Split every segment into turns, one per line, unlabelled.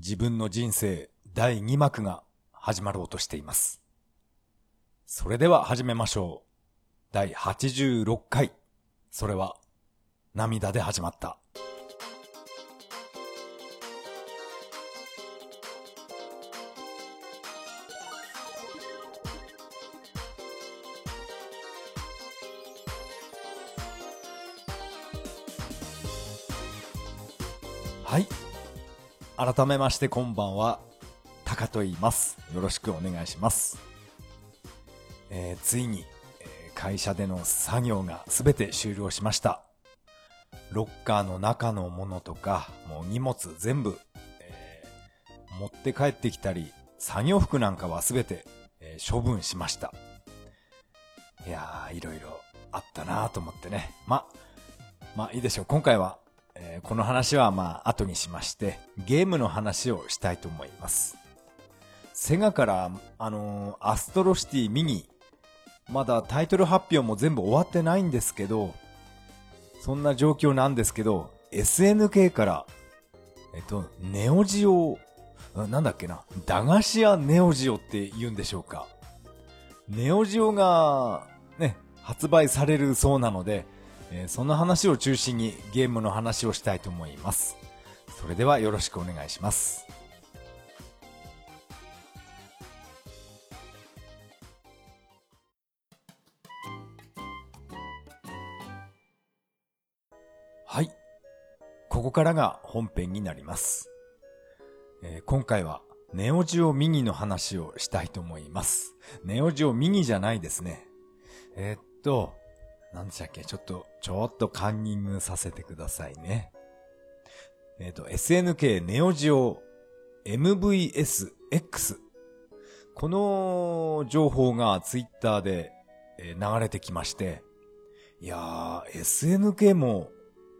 自分の人生第2幕が始まろうとしています。それでは始めましょう。第86回。それは、涙で始まった。改めましてこんばんは、タカと言います。よろしくお願いします。えーついに、え会社での作業がすべて終了しました。ロッカーの中のものとか、もう荷物全部、えー持って帰ってきたり、作業服なんかはすべて、えー処分しました。いやー、いろいろあったなーと思ってね。ま、まあいいでしょう。今回は、ーこの話はまあ後にしまして、ゲームの話をしたいと思います。セガから、あのーアストロシティミニ、まだタイトル発表も全部終わってないんですけど、そんな状況なんですけど、SNK から、えっと、ネオジオ、なんだっけな、駄菓子屋ネオジオって言うんでしょうか。ネオジオが、ね、発売されるそうなので、えーその話を中心にゲームの話をしたいと思います。それではよろしくお願いします。はい。ここからが本編になります。えー今回はネオジオミニの話をしたいと思います。ネオジオミニじゃないですね。えーっと、なんでしたっけ？ちょっと、ちょっとカンニングさせてくださいね。えーっと、SNK ネオジオ MVSX。この情報がツイッターで流れてきまして、いやー、SNK も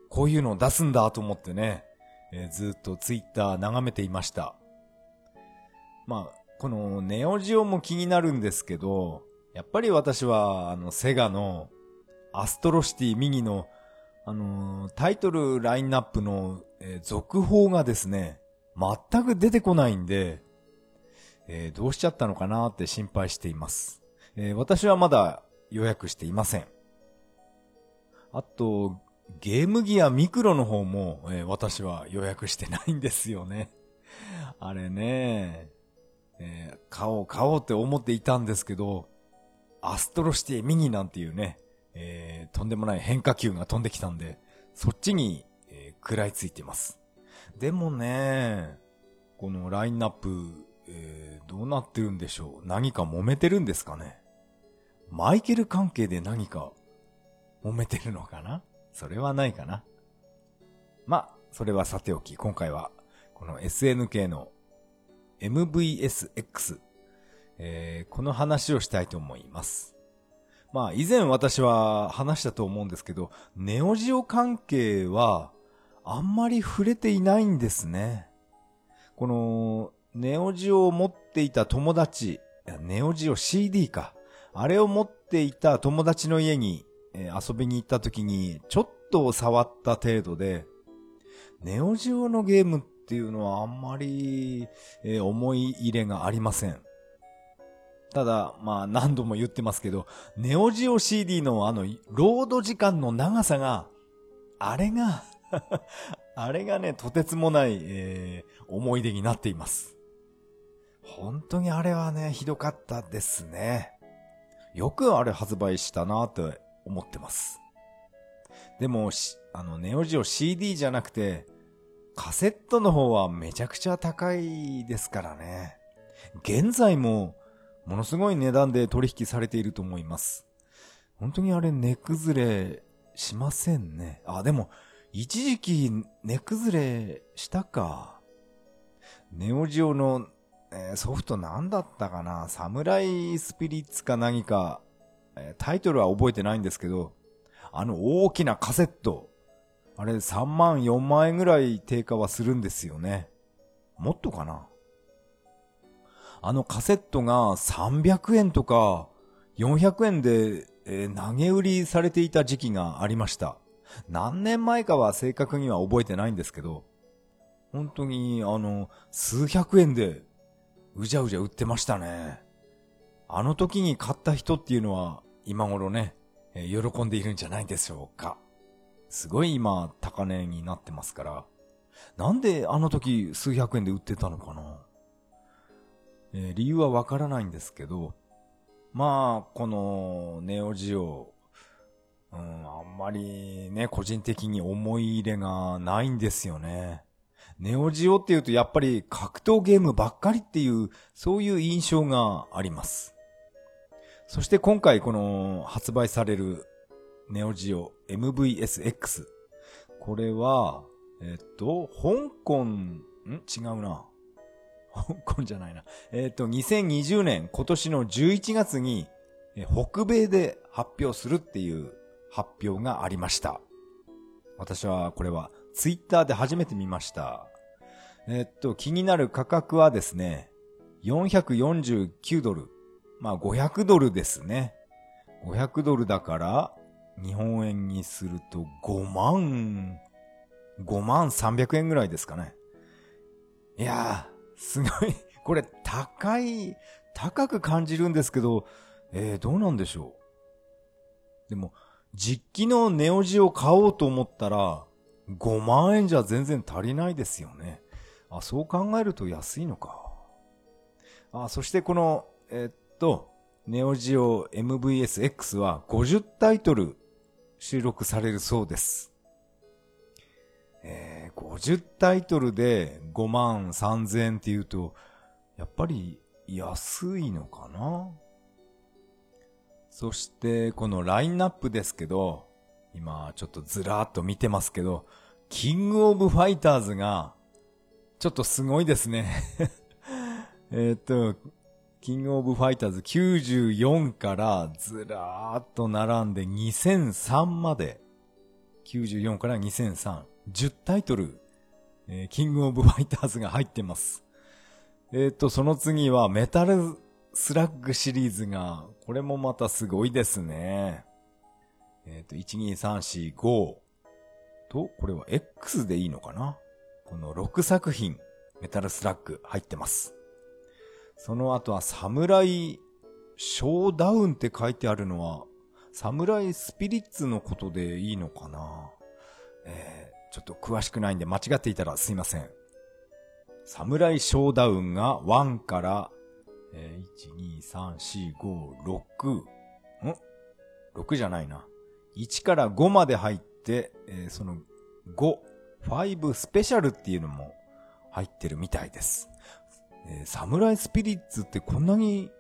こういうのを出すんだと思ってね、えーずっとツイッター眺めていました。まあ、このネオジオも気になるんですけど、やっぱり私は、あの、セガのアストロシティミニの、あのータイトルラインナップの、えー続報がですね、全く出てこないんで、えーどうしちゃったのかなって心配しています。え私はまだ予約していません。あと、ゲームギアミクロの方も、え私は予約してないんですよね。あれね、えー買おう買おうって思っていたんですけど、アストロシティミニなんていうね、えーとんでもない変化球が飛んできたんで、そっちに、えー食らいついてます。でもね、このラインナップ、えーどうなってるんでしょう何か揉めてるんですかねマイケル関係で何か揉めてるのかなそれはないかなま、それはさておき、今回は、この SNK の MVSX、えーこの話をしたいと思います。まあ、以前私は話したと思うんですけど、ネオジオ関係は、あんまり触れていないんですね。この、ネオジオを持っていた友達、ネオジオ CD か。あれを持っていた友達の家に、遊びに行った時に、ちょっと触った程度で、ネオジオのゲームっていうのはあんまり、思い入れがありません。ただ、まあ何度も言ってますけど、ネオジオ CD のあの、ロード時間の長さが、あれが、あれがね、とてつもない、えー思い出になっています。本当にあれはね、ひどかったですね。よくあれ発売したなって思ってます。でも、しあの、ネオジオ CD じゃなくて、カセットの方はめちゃくちゃ高いですからね。現在も、ものすごい値段で取引されていると思います。本当にあれ値崩れしませんね。あ、でも、一時期値崩れしたか。ネオジオの、えーソフトなんだったかな？サムライスピリッツか何か、えータイトルは覚えてないんですけど、あの大きなカセット、あれ3万4万円ぐらい定価はするんですよね。もっとかな？あのカセットが300円とか400円で、えー投げ売りされていた時期がありました。何年前かは正確には覚えてないんですけど、本当に、あの、数百円で、うじゃうじゃ売ってましたね。あの時に買った人っていうのは、今頃ね、喜んでいるんじゃないでしょうか。すごい今、高値になってますから。なんであの時数百円で売ってたのかな、えー理由はわからないんですけど、まあ、このネオジオ、うん、あんまりね、個人的に思い入れがないんですよね。ネオジオっていうとやっぱり格闘ゲームばっかりっていう、そういう印象があります。そして今回この発売されるネオジオ MVSX。これは、えっと、香港、ん？違うな。香港じゃないな。えっと、2020年今年の11月にえ北米で発表するっていう発表がありました。私はこれはツイッターで初めて見ました。えっと、気になる価格はですね、449ドル。まあ500ドルですね。500ドルだから、日本円にすると5万、5万300円ぐらいですかね。いやー、すごい。これ高い、高く感じるんですけど、えー、どうなんでしょう？でも、実機のネオジを買おうと思ったら、5万円じゃ全然足りないですよね。あ、そう考えると安いのか。あ、そしてこの、えっと、ネオジオ MVSX は50タイトル収録されるそうです。えー、50タイトルで5万3000円っていうと、やっぱり安いのかな？そして、このラインナップですけど、今ちょっとずらーっと見てますけど、キングオブファイターズが、ちょっとすごいですね。えっと、キングオブファイターズ94からずらーっと並んで2003まで、94から2003、10タイトル、えーキングオブファイターズが入ってます。えっ、と、その次はメタルスラッグシリーズが、これもまたすごいですね。えっ、と、1、2、3、4、5と、これは X でいいのかな？この6作品、メタルスラッグ入ってます。その後はサムライショーダウンって書いてあるのは、サムライスピリッツのことでいいのかな？え、ちょっと詳しくないんで間違っていたらすいません。サムライショーダウンが1から、えー、1、2、3、4、5、6、ん ?6 じゃないな。1から5まで入って、えーその5、5スペシャルっていうのも入ってるみたいです。えーサムライスピリッツってこんなに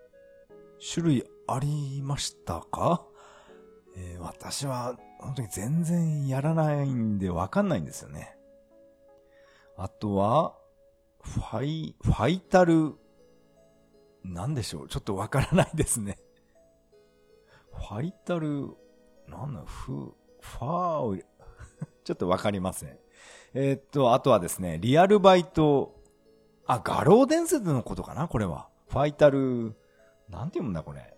種類ありましたか、えー私は本当に全然やらないんでわかんないんですよね。あとは、ファイ、ファイタル、なんでしょう？ちょっとわからないですね。ファイタル、なんだ、フ、ファー、ちょっとわかりません。えーっと、あとはですね、リアルバイト、あ、画廊伝説のことかな？これは。ファイタル、なんて読むんだこれ？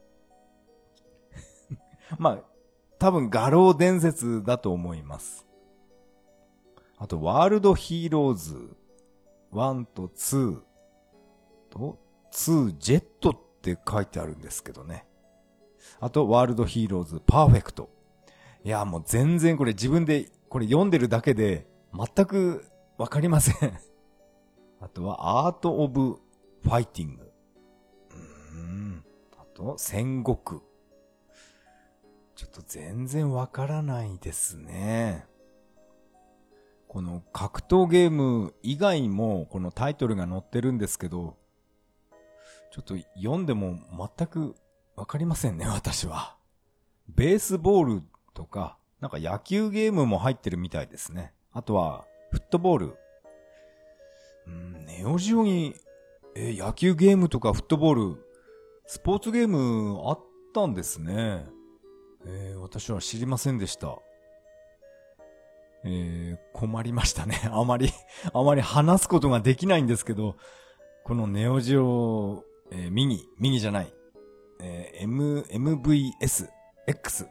まあ、多分画廊伝説だと思います。あと、ワールドヒーローズ1と2と、2ジェットって書いてあるんですけどね。あと、ワールドヒーローズパーフェクト。いや、もう全然これ自分で、これ読んでるだけで、全くわかりません。あとは、アート・オブ・ファイティング。うん。あと、戦国。ちょっと全然わからないですね。この格闘ゲーム以外もこのタイトルが載ってるんですけど、ちょっと読んでも全くわかりませんね、私は。ベースボールとか、なんか野球ゲームも入ってるみたいですね。あとは、フットボール。うん、ネオジオに、え野球ゲームとかフットボール、スポーツゲームあったんですね。えー私は知りませんでした。えー困りましたね。あまり、あまり話すことができないんですけど、このネオジオ、えーミニ、ミニじゃない、えー M、MVS、X。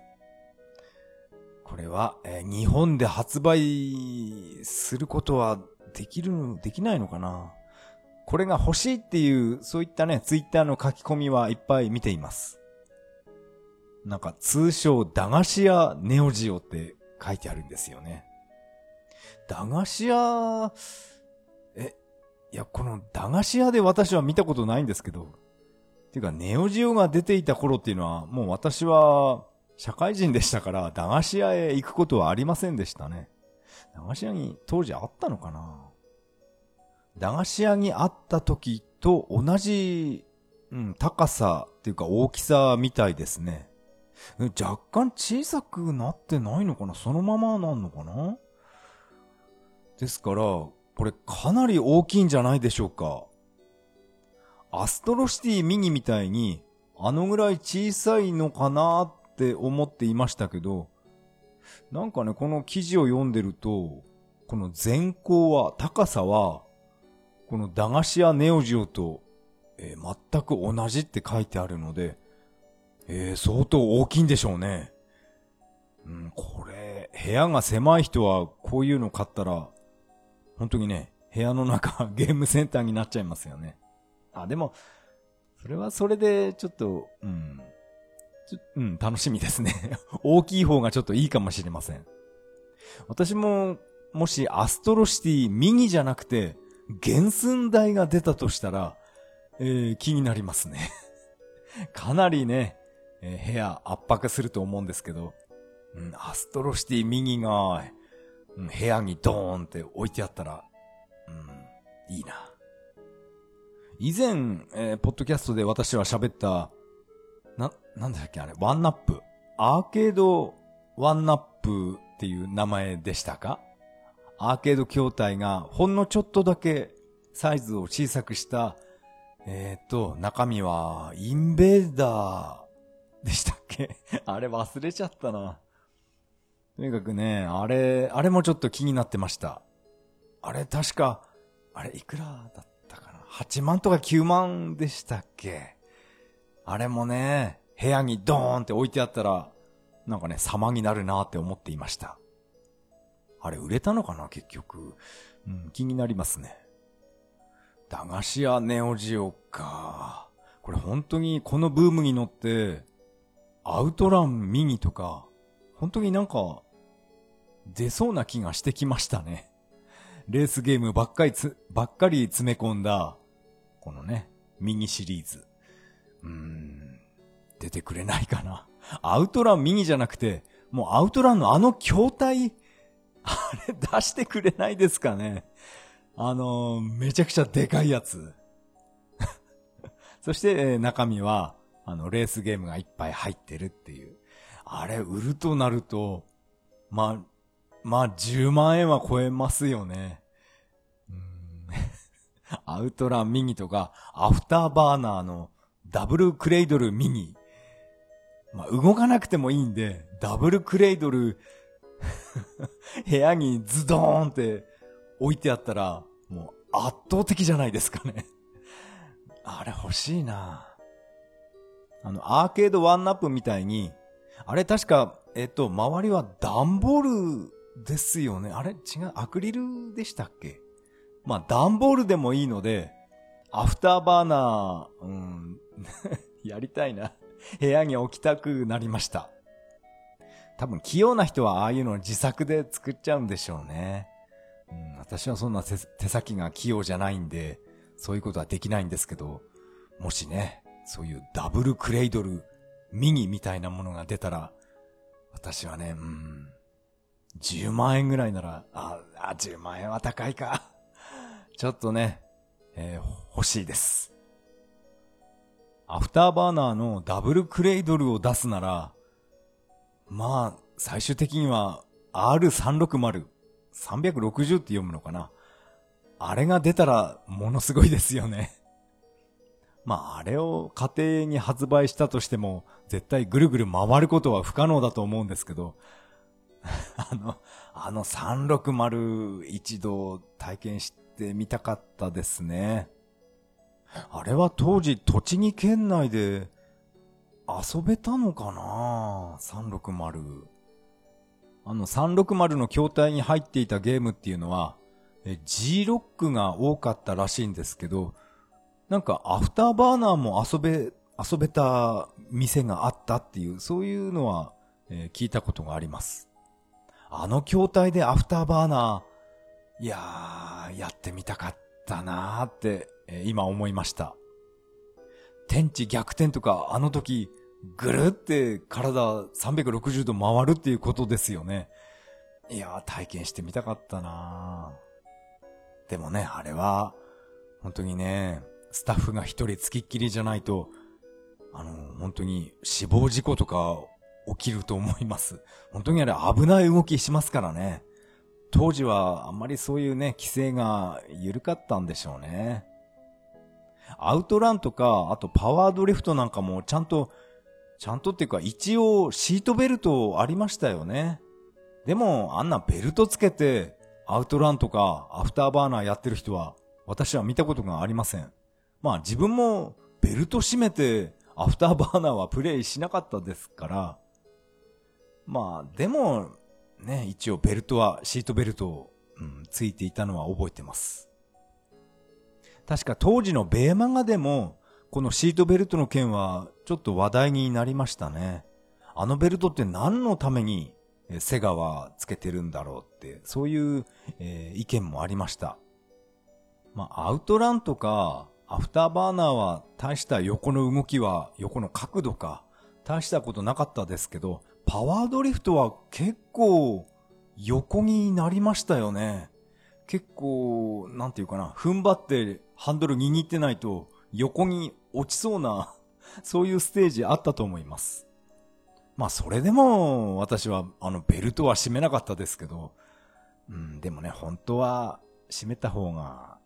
これは、えー日本で発売することはできる、できないのかなこれが欲しいっていう、そういったね、ツイッターの書き込みはいっぱい見ています。なんか通称駄菓子屋ネオジオって書いてあるんですよね。駄菓子屋、え、いや、この駄菓子屋で私は見たことないんですけど、ていうかネオジオが出ていた頃っていうのは、もう私は社会人でしたから、駄菓子屋へ行くことはありませんでしたね。駄菓子屋に当時あったのかな？駄菓子屋にあった時と同じ、うん、高さっていうか大きさみたいですね。若干小さくなってないのかな？そのままなんのかな？ですから、これかなり大きいんじゃないでしょうか。アストロシティミニみたいに、あのぐらい小さいのかなって思っていましたけど、なんかね、この記事を読んでると、この全高は、高さは、この駄菓子屋ネオジオと、えー、全く同じって書いてあるので、えー、相当大きいんでしょうね。うん、これ、部屋が狭い人はこういうの買ったら、本当にね、部屋の中 ゲームセンターになっちゃいますよね。あ、でも、それはそれで、ちょっと、うん、うん、楽しみですね。大きい方がちょっといいかもしれません。私も、もしアストロシティミニじゃなくて、原寸大が出たとしたら、えー、気になりますね。かなりね、えー、部屋圧迫すると思うんですけど、うん、アストロシティミニが、うん、部屋にドーンって置いてあったら、うん、いいな。以前、えー、ポッドキャストで私は喋った、な、なんだっけあれ、ワンナップ。アーケードワンナップっていう名前でしたか？アーケード筐体がほんのちょっとだけサイズを小さくした、えっ、ー、と、中身はインベーダーでしたっけ？あれ忘れちゃったな。とにかくね、あれ、あれもちょっと気になってました。あれ確か、あれいくらだったかな ?8 万とか9万でしたっけ？あれもね、部屋にドーンって置いてあったら、なんかね、様になるなって思っていました。あれ売れたのかな？結局。うん、気になりますね。駄菓子屋ネオジオか。これ本当にこのブームに乗って、アウトランミニとか、本当になんか、出そうな気がしてきましたね。レースゲームばっかりつ、ばっかり詰め込んだ、このね、ミニシリーズ。うーん、出てくれないかな。アウトランミニじゃなくて、もうアウトランのあの筐体、あれ出してくれないですかね。あのー、めちゃくちゃでかいやつ。そして、えー、中身は、あの、レースゲームがいっぱい入ってるっていう。あれ、売るとなると、まあ、まあ、10万円は超えますよね。アウトランミニとか、アフターバーナーのダブルクレイドルミニ。まあ、動かなくてもいいんで、ダブルクレイドル 部屋にズドーンって置いてあったら、もう圧倒的じゃないですかねあれ欲しいなあの、アーケードワンナップみたいに、あれ確か、えっと、周りは段ボールですよね。あれ？違う、アクリルでしたっけ？まあ、段ボールでもいいので、アフターバーナー、うん、やりたいな。部屋に置きたくなりました。多分器用な人はああいうのを自作で作っちゃうんでしょうね。うん、私はそんな手先が器用じゃないんで、そういうことはできないんですけど、もしね、そういうダブルクレイドル、ミニみたいなものが出たら、私はね、うん、10万円ぐらいなら、あ、あ10万円は高いか。ちょっとね、えー、欲しいです。アフターバーナーのダブルクレイドルを出すなら、まあ、最終的には R360、360って読むのかな。あれが出たらものすごいですよね。まあ、あれを家庭に発売したとしても、絶対ぐるぐる回ることは不可能だと思うんですけど、あの、あの360一度体験してみたかったですね。あれは当時栃木県内で遊べたのかな ?360。あの360の筐体に入っていたゲームっていうのは、G ロックが多かったらしいんですけど、なんかアフターバーナーも遊べ、遊べた店があったっていう、そういうのは、えー、聞いたことがあります。あの筐体でアフターバーナー、いやー、やってみたかったなーって、えー、今思いました。天地逆転とか、あの時、ぐるって体360度回るっていうことですよね。いやー、体験してみたかったなーでもね、あれは、本当にね、スタッフが一人付きっきりじゃないと、あの、本当に死亡事故とか起きると思います。本当にあれ危ない動きしますからね。当時はあんまりそういうね、規制が緩かったんでしょうね。アウトランとか、あとパワードリフトなんかもちゃんと、ちゃんとっていうか一応シートベルトありましたよね。でもあんなベルトつけてアウトランとかアフターバーナーやってる人は私は見たことがありません。まあ自分もベルト締めてアフターバーナーはプレイしなかったですから、まあでもね、一応ベルトは、シートベルトを、うん、ついていたのは覚えてます。確か当時のベーマガでも、このシートベルトの件はちょっと話題になりましたね。あのベルトって何のためにセガはつけてるんだろうって、そういう、えー、意見もありました。まあ、アウトランとか、アフターバーナーは大した横の動きは、横の角度か、大したことなかったですけど、パワードリフトは結構横になりましたよね。結構、なんていうかな、踏ん張ってハンドル握ってないと横に落ちそうな、そういうステージあったと思います。まあそれでも私はあのベルトは締めなかったですけど、うん、でもね、本当は締めた方が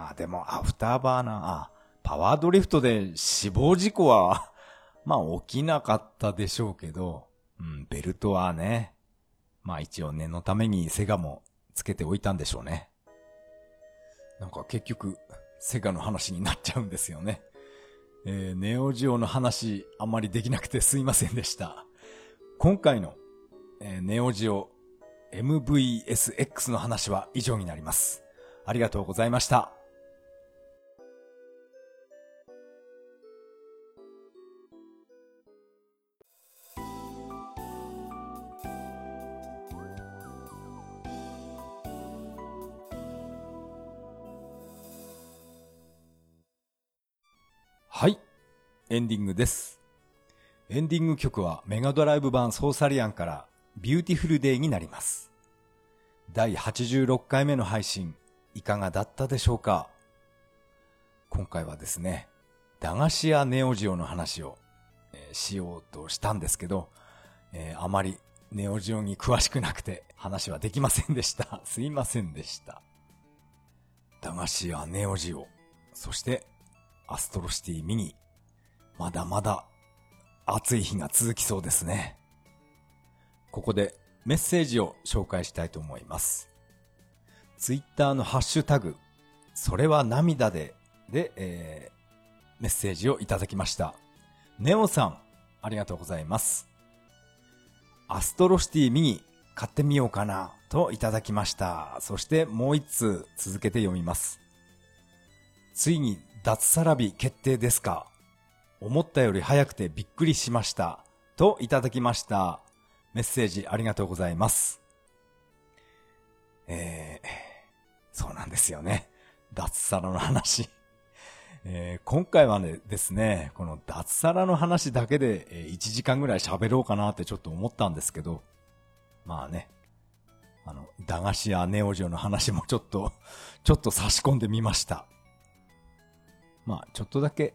まあでも、アフターバーナー、あ、パワードリフトで死亡事故は まあ起きなかったでしょうけど、うん、ベルトはね、まあ一応念のためにセガもつけておいたんでしょうね。なんか結局、セガの話になっちゃうんですよね。えー、ネオジオの話、あんまりできなくてすいませんでした。今回の、えー、ネオジオ MVSX の話は以上になります。ありがとうございました。エンディングです。エンディング曲はメガドライブ版ソーサリアンからビューティフルデイになります。第86回目の配信、いかがだったでしょうか？今回はですね、駄菓子屋ネオジオの話を、えー、しようとしたんですけど、えー、あまりネオジオに詳しくなくて話はできませんでした。すいませんでした。駄菓子屋ネオジオ、そしてアストロシティミニ。まだまだ暑い日が続きそうですね。ここでメッセージを紹介したいと思います。ツイッターのハッシュタグ、それは涙で、で、えー、メッセージをいただきました。ネオさん、ありがとうございます。アストロシティミニ買ってみようかなといただきました。そしてもう一通続けて読みます。ついに脱サラ日決定ですか思ったより早くてびっくりしました。といただきました。メッセージありがとうございます。えー、そうなんですよね。脱サラの話。えー、今回はね、ですね、この脱サラの話だけで、え1時間ぐらい喋ろうかなってちょっと思ったんですけど、まあね、あの、駄菓子やネオジオの話もちょっと、ちょっと差し込んでみました。まあ、ちょっとだけ、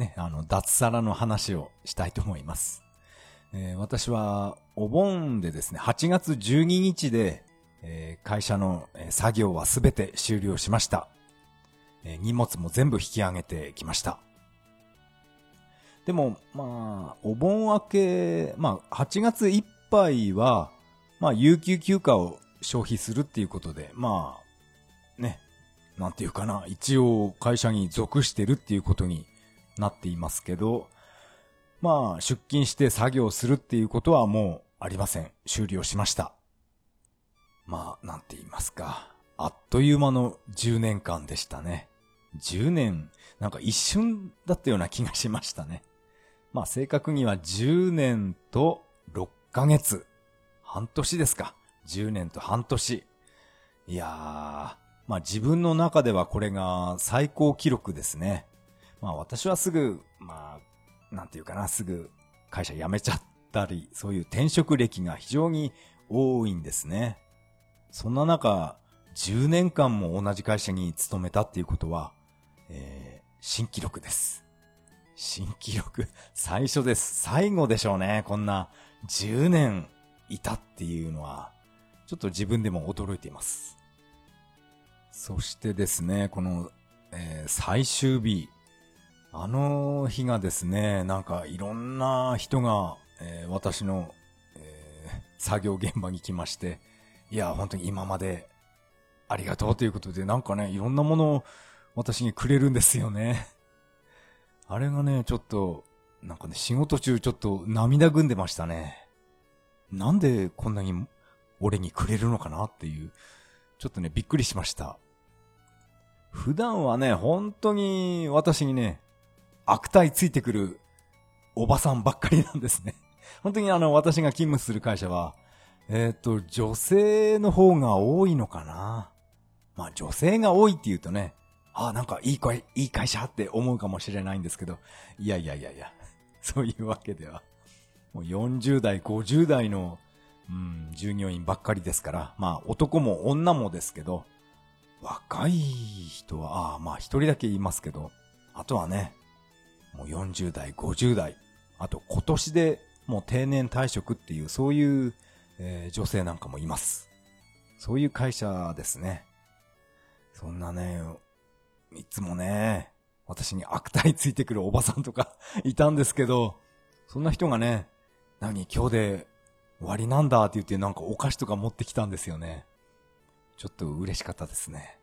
ね、あの、脱サラの話をしたいと思います。えー、私は、お盆でですね、8月12日で、えー、会社の作業はすべて終了しました。えー、荷物も全部引き上げてきました。でも、まあ、お盆明け、まあ、8月いっぱいは、まあ、有給休暇を消費するっていうことで、まあ、ね、なんていうかな、一応会社に属してるっていうことになっていますけど、まあ、出勤して作業するっていうことはもうありません。終了しました。まあ、なんて言いますか。あっという間の10年間でしたね。10年、なんか一瞬だったような気がしましたね。まあ正確には10年と6ヶ月。半年ですか。10年と半年。いやー、まあ自分の中ではこれが最高記録ですね。まあ私はすぐ、まあ、なんていうかな、すぐ会社辞めちゃったり、そういう転職歴が非常に多いんですね。そんな中、10年間も同じ会社に勤めたっていうことは、えー、新記録です。新記録、最初です。最後でしょうね。こんな10年いたっていうのは、ちょっと自分でも驚いています。そしてですね、この、えー、最終日、あの日がですね、なんかいろんな人が、えー、私の、えー、作業現場に来まして、いや、本当に今までありがとうということで、なんかね、いろんなものを私にくれるんですよね。あれがね、ちょっと、なんかね、仕事中ちょっと涙ぐんでましたね。なんでこんなに俺にくれるのかなっていう、ちょっとね、びっくりしました。普段はね、本当に私にね、悪態ついてくるおばさんばっかりなんですね。本当にあの、私が勤務する会社は、えっ、ー、と、女性の方が多いのかな。まあ女性が多いって言うとね、ああ、なんかいい会、いい会社って思うかもしれないんですけど、いやいやいやいや、そういうわけでは。もう40代、50代の、うん、従業員ばっかりですから、まあ男も女もですけど、若い人は、ああ、まあ一人だけ言いますけど、あとはね、もう40代、50代、あと今年でもう定年退職っていう、そういう、えー、女性なんかもいます。そういう会社ですね。そんなね、いつもね、私に悪態ついてくるおばさんとか いたんですけど、そんな人がね、何今日で終わりなんだって言ってなんかお菓子とか持ってきたんですよね。ちょっと嬉しかったですね。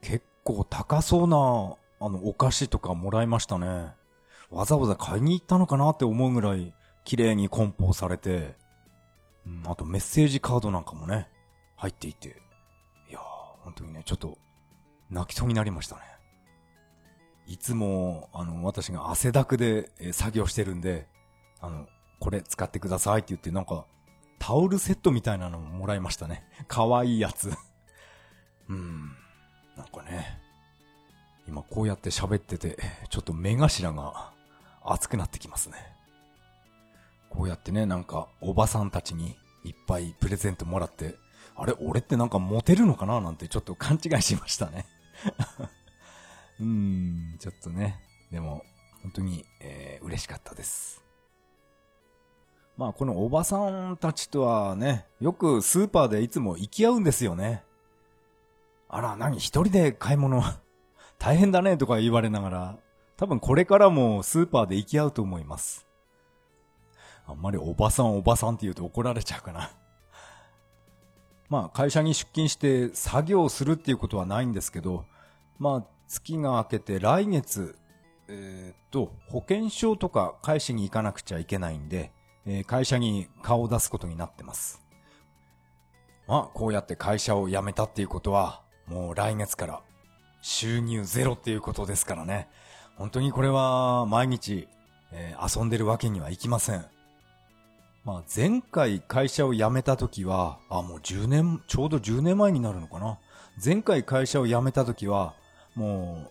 結構高そうな、あの、お菓子とかもらいましたね。わざわざ買いに行ったのかなって思うぐらい綺麗に梱包されて、うん、あとメッセージカードなんかもね、入っていて、いやー、本当にね、ちょっと泣きそうになりましたね。いつも、あの、私が汗だくで、作業してるんで、あの、これ使ってくださいって言って、なんか、タオルセットみたいなのももらいましたね。かわいいやつ。うん。なんかね、今こうやって喋ってて、ちょっと目頭が熱くなってきますね。こうやってね、なんか、おばさんたちにいっぱいプレゼントもらって、あれ俺ってなんかモテるのかな？なんてちょっと勘違いしましたね。うーん、ちょっとね。でも、本当に、えー、嬉しかったです。まあ、このおばさんたちとはね、よくスーパーでいつも行き合うんですよね。あら、何？一人で買い物？大変だねとか言われながら、多分これからもスーパーで行き合うと思います。あんまりおばさんおばさんって言うと怒られちゃうかな。まあ会社に出勤して作業するっていうことはないんですけど、まあ月が明けて来月、えー、っと、保険証とか返しに行かなくちゃいけないんで、えー、会社に顔を出すことになってます。まあこうやって会社を辞めたっていうことは、もう来月から収入ゼロっていうことですからね。本当にこれは毎日、えー、遊んでるわけにはいきません。まあ前回会社を辞めた時は、あ、もう10年、ちょうど10年前になるのかな。前回会社を辞めた時は、もう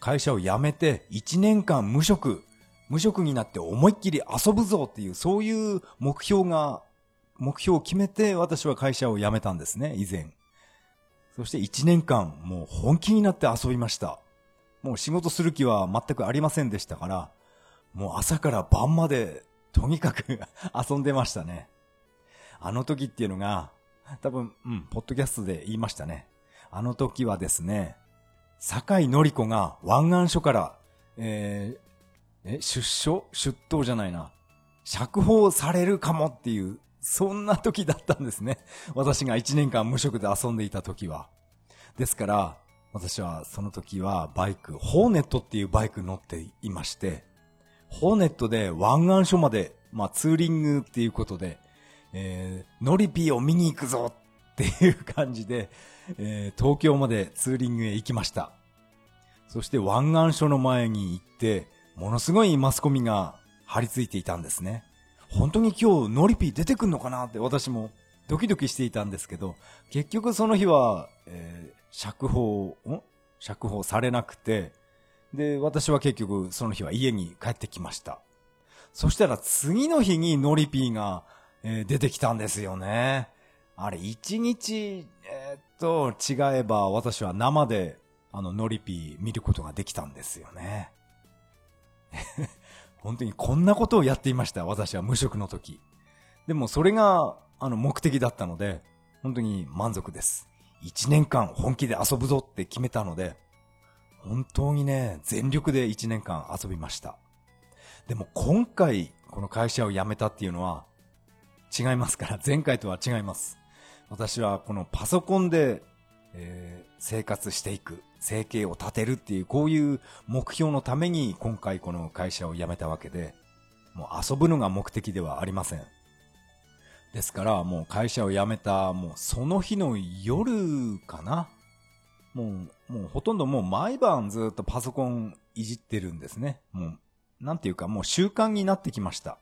会社を辞めて1年間無職、無職になって思いっきり遊ぶぞっていう、そういう目標が、目標を決めて私は会社を辞めたんですね、以前。そして1年間もう本気になって遊びました。もう仕事する気は全くありませんでしたから、もう朝から晩までとにかく 遊んでましたね。あの時っていうのが、多分、うん、ポッドキャストで言いましたね。あの時はですね、坂井のり子が湾岸署から、えー、え、出所？出頭じゃないな。釈放されるかもっていうそんな時だったんですね。私が1年間無職で遊んでいた時は。ですから、私はその時はバイク、ホーネットっていうバイク乗っていまして、ホーネットで湾岸署まで、まあツーリングっていうことで、えー、ノリピーを見に行くぞっていう感じで、えー、東京までツーリングへ行きました。そして湾岸署の前に行って、ものすごいマスコミが張り付いていたんですね。本当に今日ノリピー出てくんのかなって私もドキドキしていたんですけど、結局その日は、えー、釈放、ん？釈放されなくて、で、私は結局その日は家に帰ってきました。そしたら次の日にノリピーが、えー、出てきたんですよね。あれ、一日、えー、っと、違えば私は生で、あの、ノリピー見ることができたんですよね。本当にこんなことをやっていました、私は無職の時。でもそれが、あの、目的だったので、本当に満足です。一年間本気で遊ぶぞって決めたので、本当にね、全力で一年間遊びました。でも今回、この会社を辞めたっていうのは、違いますから、前回とは違います。私はこのパソコンで、えー、生活していく。生計を立てるっていう、こういう目標のために今回この会社を辞めたわけで、もう遊ぶのが目的ではありません。ですから、もう会社を辞めた、もうその日の夜かな。もう、もうほとんどもう毎晩ずっとパソコンいじってるんですね。もう、なんていうかもう習慣になってきました。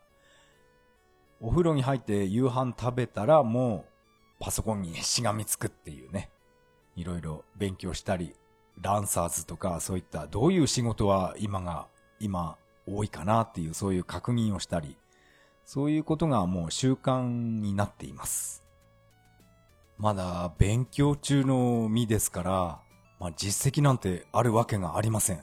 お風呂に入って夕飯食べたらもうパソコンにしがみつくっていうね。いろいろ勉強したり、ランサーズとかそういったどういう仕事は今が、今多いかなっていうそういう確認をしたり、そういうことがもう習慣になっています。まだ勉強中の身ですから、まあ実績なんてあるわけがありません。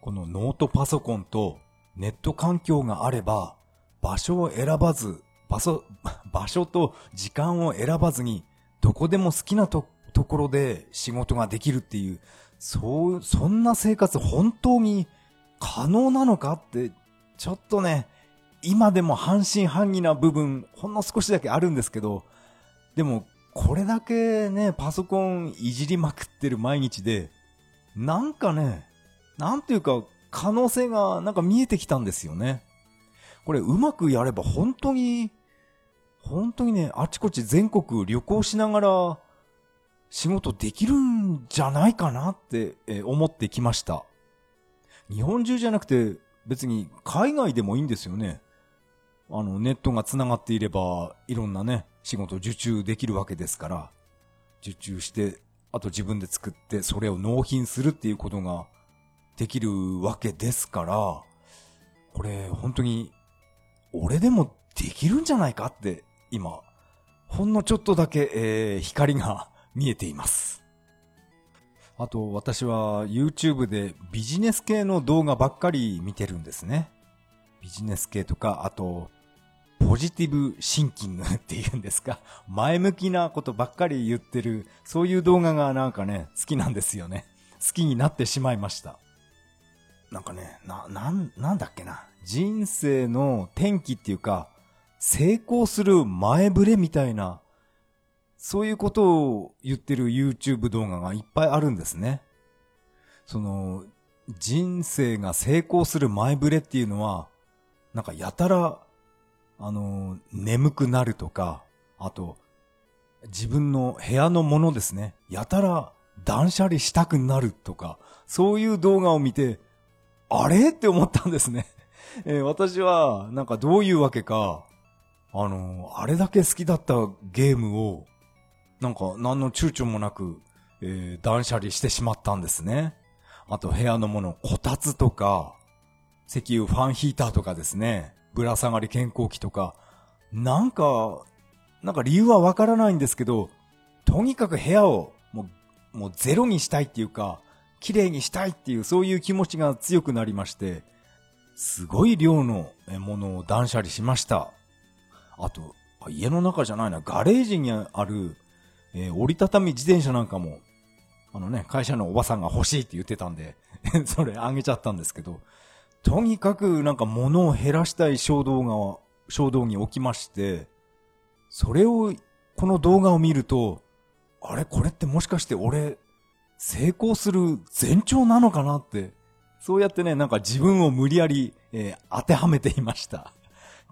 このノートパソコンとネット環境があれば、場所を選ばず、場所、場所と時間を選ばずに、どこでも好きなとところで仕事ができるっていう、そう、そんな生活本当に可能なのかって、ちょっとね、今でも半信半疑な部分、ほんの少しだけあるんですけど、でも、これだけね、パソコンいじりまくってる毎日で、なんかね、なんていうか、可能性がなんか見えてきたんですよね。これうまくやれば本当に、本当にね、あちこち全国旅行しながら仕事できるんじゃないかなって、思ってきました。日本中じゃなくて別に海外でもいいんですよね。あの、ネットが繋がっていれば、いろんなね、仕事受注できるわけですから、受注して、あと自分で作って、それを納品するっていうことができるわけですから、これ、本当に、俺でもできるんじゃないかって、今、ほんのちょっとだけ、えー、光が見えています。あと私は YouTube でビジネス系の動画ばっかり見てるんですね。ビジネス系とか、あと、ポジティブシンキングっていうんですか。前向きなことばっかり言ってる、そういう動画がなんかね、好きなんですよね。好きになってしまいました。なんかね、な、なん、なんだっけな。人生の転機っていうか、成功する前触れみたいなそういうことを言ってる YouTube 動画がいっぱいあるんですね。その、人生が成功する前触れっていうのは、なんかやたら、あの、眠くなるとか、あと、自分の部屋のものですね。やたら断捨離したくなるとか、そういう動画を見て、あれ？って思ったんですね。えー、私は、なんかどういうわけか、あの、あれだけ好きだったゲームを、なんか何の躊躇もなく、えー、断捨離してしまったんですね。あと部屋のもの、こたつとか、石油ファンヒーターとかですね、ぶら下がり健康器とか、なんか、なんか理由はわからないんですけど、とにかく部屋をもう、もうゼロにしたいっていうか、綺麗にしたいっていうそういう気持ちが強くなりまして、すごい量のものを断捨離しました。あと、家の中じゃないな、ガレージにあるえー、折りたたみ自転車なんかも、あのね、会社のおばさんが欲しいって言ってたんで それあげちゃったんですけど、とにかくなんか物を減らしたい衝動が、衝動に起きまして、それを、この動画を見ると、あれこれってもしかして俺、成功する前兆なのかなって、そうやってね、なんか自分を無理やり、えー、当てはめていました。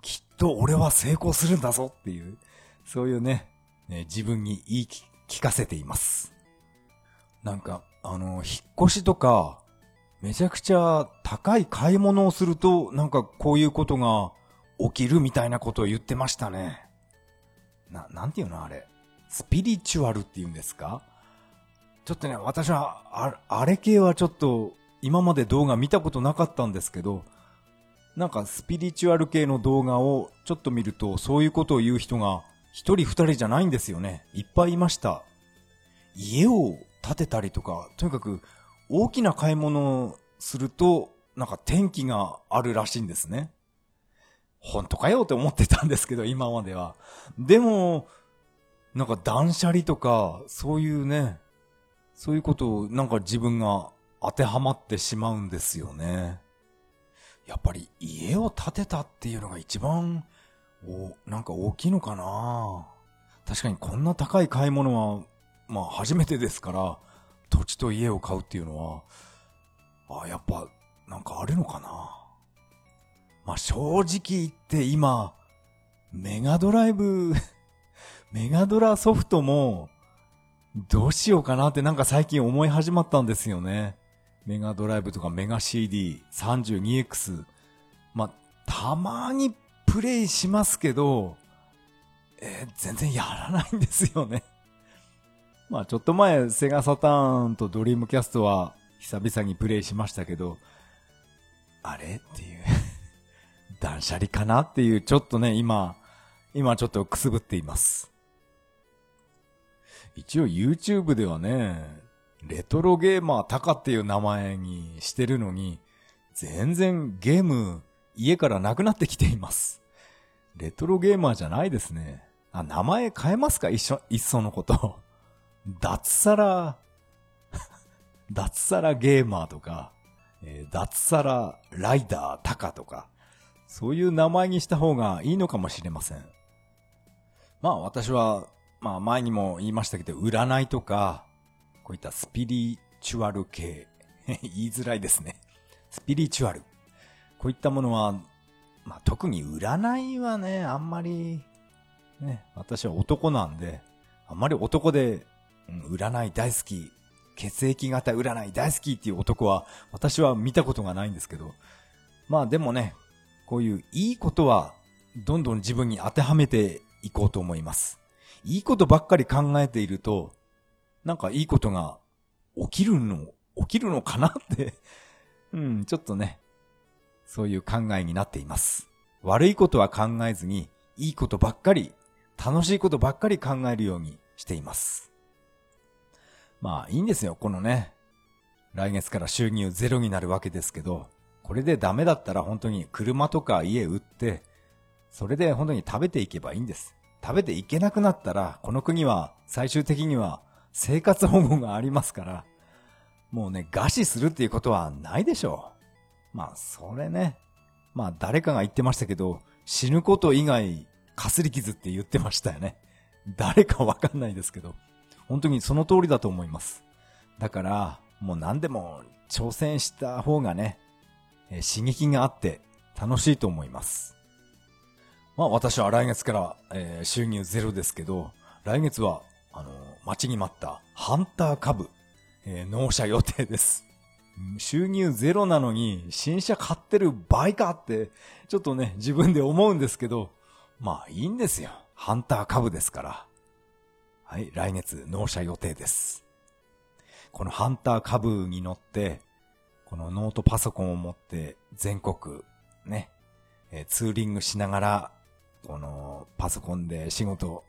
きっと俺は成功するんだぞっていう、そういうね、え自分に言い聞かせています。なんか、あの、引っ越しとか、めちゃくちゃ高い買い物をすると、なんかこういうことが起きるみたいなことを言ってましたね。な、なんていうのあれ。スピリチュアルって言うんですか？ちょっとね、私は、ああれ系はちょっと、今まで動画見たことなかったんですけど、なんかスピリチュアル系の動画をちょっと見ると、そういうことを言う人が、一人二人じゃないんですよね。いっぱいいました。家を建てたりとか、とにかく、大きな買い物をすると、なんか天気があるらしいんですね。本当かよって思ってたんですけど、今までは。でも、なんか断捨離とか、そういうね、そういうことをなんか自分が当てはまってしまうんですよね。やっぱり家を建てたっていうのが一番、お、なんか大きいのかな？確かにこんな高い買い物は、まあ初めてですから、土地と家を買うっていうのは、あ、やっぱ、なんかあるのかな？まあ正直言って今、メガドライブ メガドラソフトも、どうしようかなってなんか最近思い始まったんですよね。メガドライブとかメガ CD32X。まあ、たまにプレイしますけど、えー、全然やらないんですよね。まあちょっと前、セガサターンとドリームキャストは久々にプレイしましたけど、あれっていう 断捨離かなっていう、ちょっとね、今、今ちょっとくすぶっています。一応 YouTube ではね、レトロゲーマータカっていう名前にしてるのに、全然ゲーム家からなくなってきています。レトロゲーマーじゃないですね。あ、名前変えますか？一緒、一層のこと。脱サラ、脱サラゲーマーとか、えー、脱サラライダータカとか、そういう名前にした方がいいのかもしれません。まあ私はまあ前にも言いましたけど、占いとか、こういったスピリチュアル系、言いづらいですね。スピリチュアル。こういったものは、まあ特に占いはね、あんまり、ね、私は男なんで、あんまり男で、うん、占い大好き、血液型占い大好きっていう男は、私は見たことがないんですけど、まあでもね、こういういいことは、どんどん自分に当てはめていこうと思います。いいことばっかり考えていると、なんかいいことが起きるの、起きるのかなってうん、ちょっとね、そういう考えになっています。悪いことは考えずに、いいことばっかり、楽しいことばっかり考えるようにしています。まあ、いいんですよ、このね。来月から収入ゼロになるわけですけど、これでダメだったら本当に車とか家売って、それで本当に食べていけばいいんです。食べていけなくなったら、この国は最終的には生活保護がありますから、もうね、餓死するっていうことはないでしょう。まあ、それね。まあ、誰かが言ってましたけど、死ぬこと以外、かすり傷って言ってましたよね。誰かわかんないですけど、本当にその通りだと思います。だから、もう何でも挑戦した方がね、え刺激があって楽しいと思います。まあ私は来月から、え、収入ゼロですけど、来月は、あの、待ちに待ったハンター株、え、納車予定です。収入ゼロなのに新車買ってる倍かって、ちょっとね、自分で思うんですけど、まあいいんですよ。ハンター株ですから。はい、来月納車予定です。このハンター株に乗って、このノートパソコンを持って全国、ね、えツーリングしながらこの、パソコンで仕事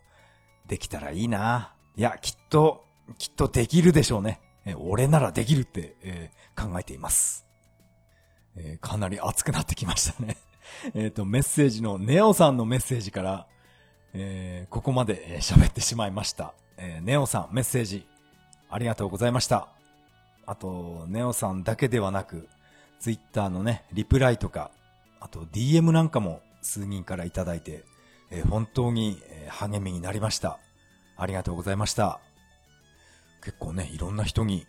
できたらいいな。いや、きっと、きっとできるでしょうね。え俺ならできるって、えー、考えています。えー、かなり熱くなってきましたね。えっと、メッセージの、ネオさんのメッセージから、えー、ここまで喋ってしまいました。えネオさん、メッセージ、ありがとうございました。あと、ネオさんだけではなく、ツイッターのね、リプライとか、あと DM なんかも数人からいただいて、えー、本当に励みになりました。ありがとうございました。結構ね、いろんな人に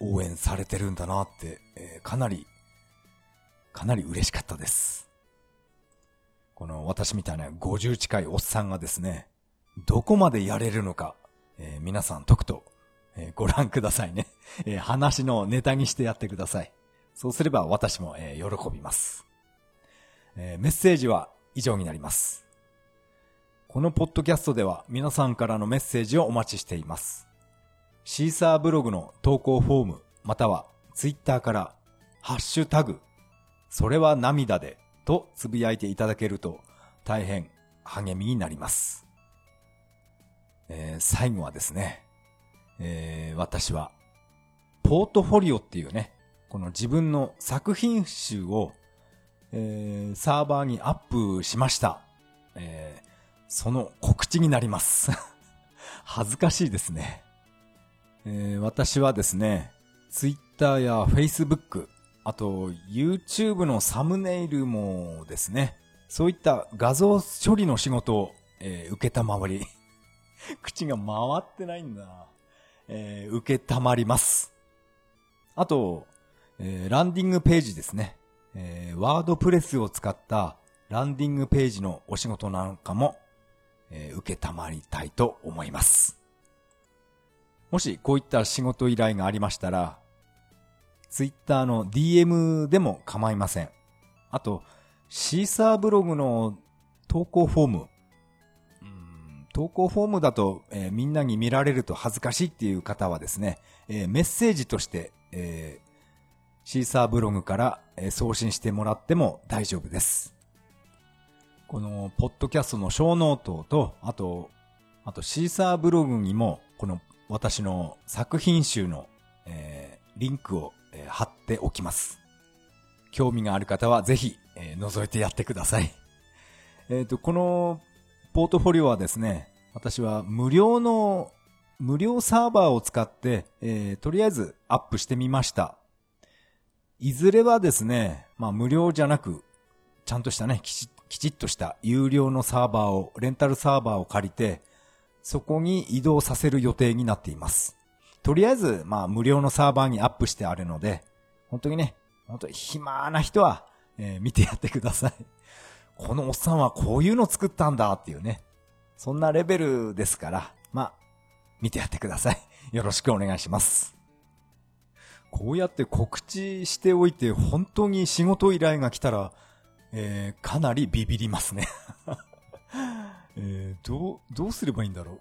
応援されてるんだなって、えー、かなり、かなり嬉しかったです。この私みたいな50近いおっさんがですね、どこまでやれるのか、えー、皆さんとくと、えー、ご覧くださいね。え、話のネタにしてやってください。そうすれば私も、え、喜びます、え。メッセージは以上になります。このポッドキャストでは皆さんからのメッセージをお待ちしています。シーサーブログの投稿フォーム、またはツイッターから、ハッシュタグ、それは涙でとつぶやいていただけると大変励みになります。えー、最後はですね、えー、私は、ポートフォリオっていうね、この自分の作品集を、えー、サーバーにアップしました。えー、その告知になります。恥ずかしいですね。えー、私はですね、Twitter や Facebook、あと YouTube のサムネイルもですね、そういった画像処理の仕事を、えー、受けたまわり。口が回ってないんだ。えー、受けたまります。あと、えー、ランディングページですね。えー、ワードプレスを使ったランディングページのお仕事なんかも、えー、受けたまりたいと思います。もしこういった仕事依頼がありましたら、ツイッターの DM でも構いません。あと、シーサーブログの投稿フォーム。うん投稿フォームだと、えー、みんなに見られると恥ずかしいっていう方はですね、えー、メッセージとして、えー、シーサーブログから、え送信してもらっても大丈夫です。この、ポッドキャストのショーノートと、あと、あとシーサーブログにも、この私の作品集の、えリンクを、え貼っておきます。興味がある方はぜひ、え覗いてやってください。えっ、と、このポートフォリオはですね、私は無料の、無料サーバーを使って、えー、とりあえずアップしてみました。いずれはですね、まあ無料じゃなく、ちゃんとしたね、きちきちっとした有料のサーバーを、レンタルサーバーを借りて、そこに移動させる予定になっています。とりあえず、まあ無料のサーバーにアップしてあるので、本当にね、本当に暇な人は、えー、見てやってください。このおっさんはこういうの作ったんだっていうね。そんなレベルですから、まあ、見てやってください。よろしくお願いします。こうやって告知しておいて、本当に仕事依頼が来たら、えー、かなりビビりますねえー、どう、どうすればいいんだろ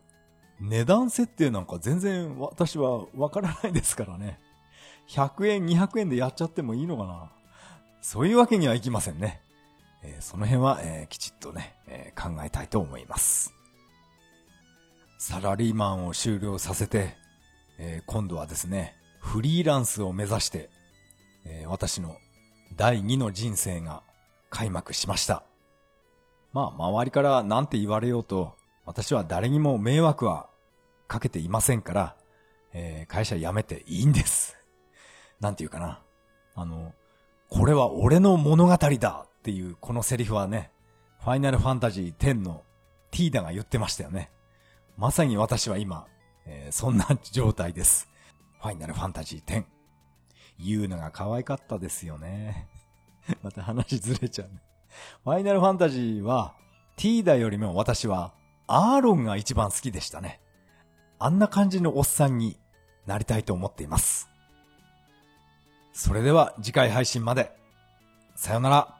う？値段設定なんか全然私はわからないですからね。100円、200円でやっちゃってもいいのかな？そういうわけにはいきませんね。えー、その辺は、えー、きちっとね、えー、考えたいと思います。サラリーマンを終了させて、え今度はですね、フリーランスを目指して、え私の第二の人生が開幕しました。まあ、周りから何て言われようと、私は誰にも迷惑はかけていませんから、え会社辞めていいんです。なんて言うかな。あの、これは俺の物語だっていうこのセリフはね、ファイナルファンタジー10のティーダが言ってましたよね。まさに私は今、えー、そんな状態です。ファイナルファンタジー10。言うのが可愛かったですよね。また話ずれちゃうね。ファイナルファンタジーは、ティーダよりも私は、アーロンが一番好きでしたね。あんな感じのおっさんになりたいと思っています。それでは次回配信まで。さよなら。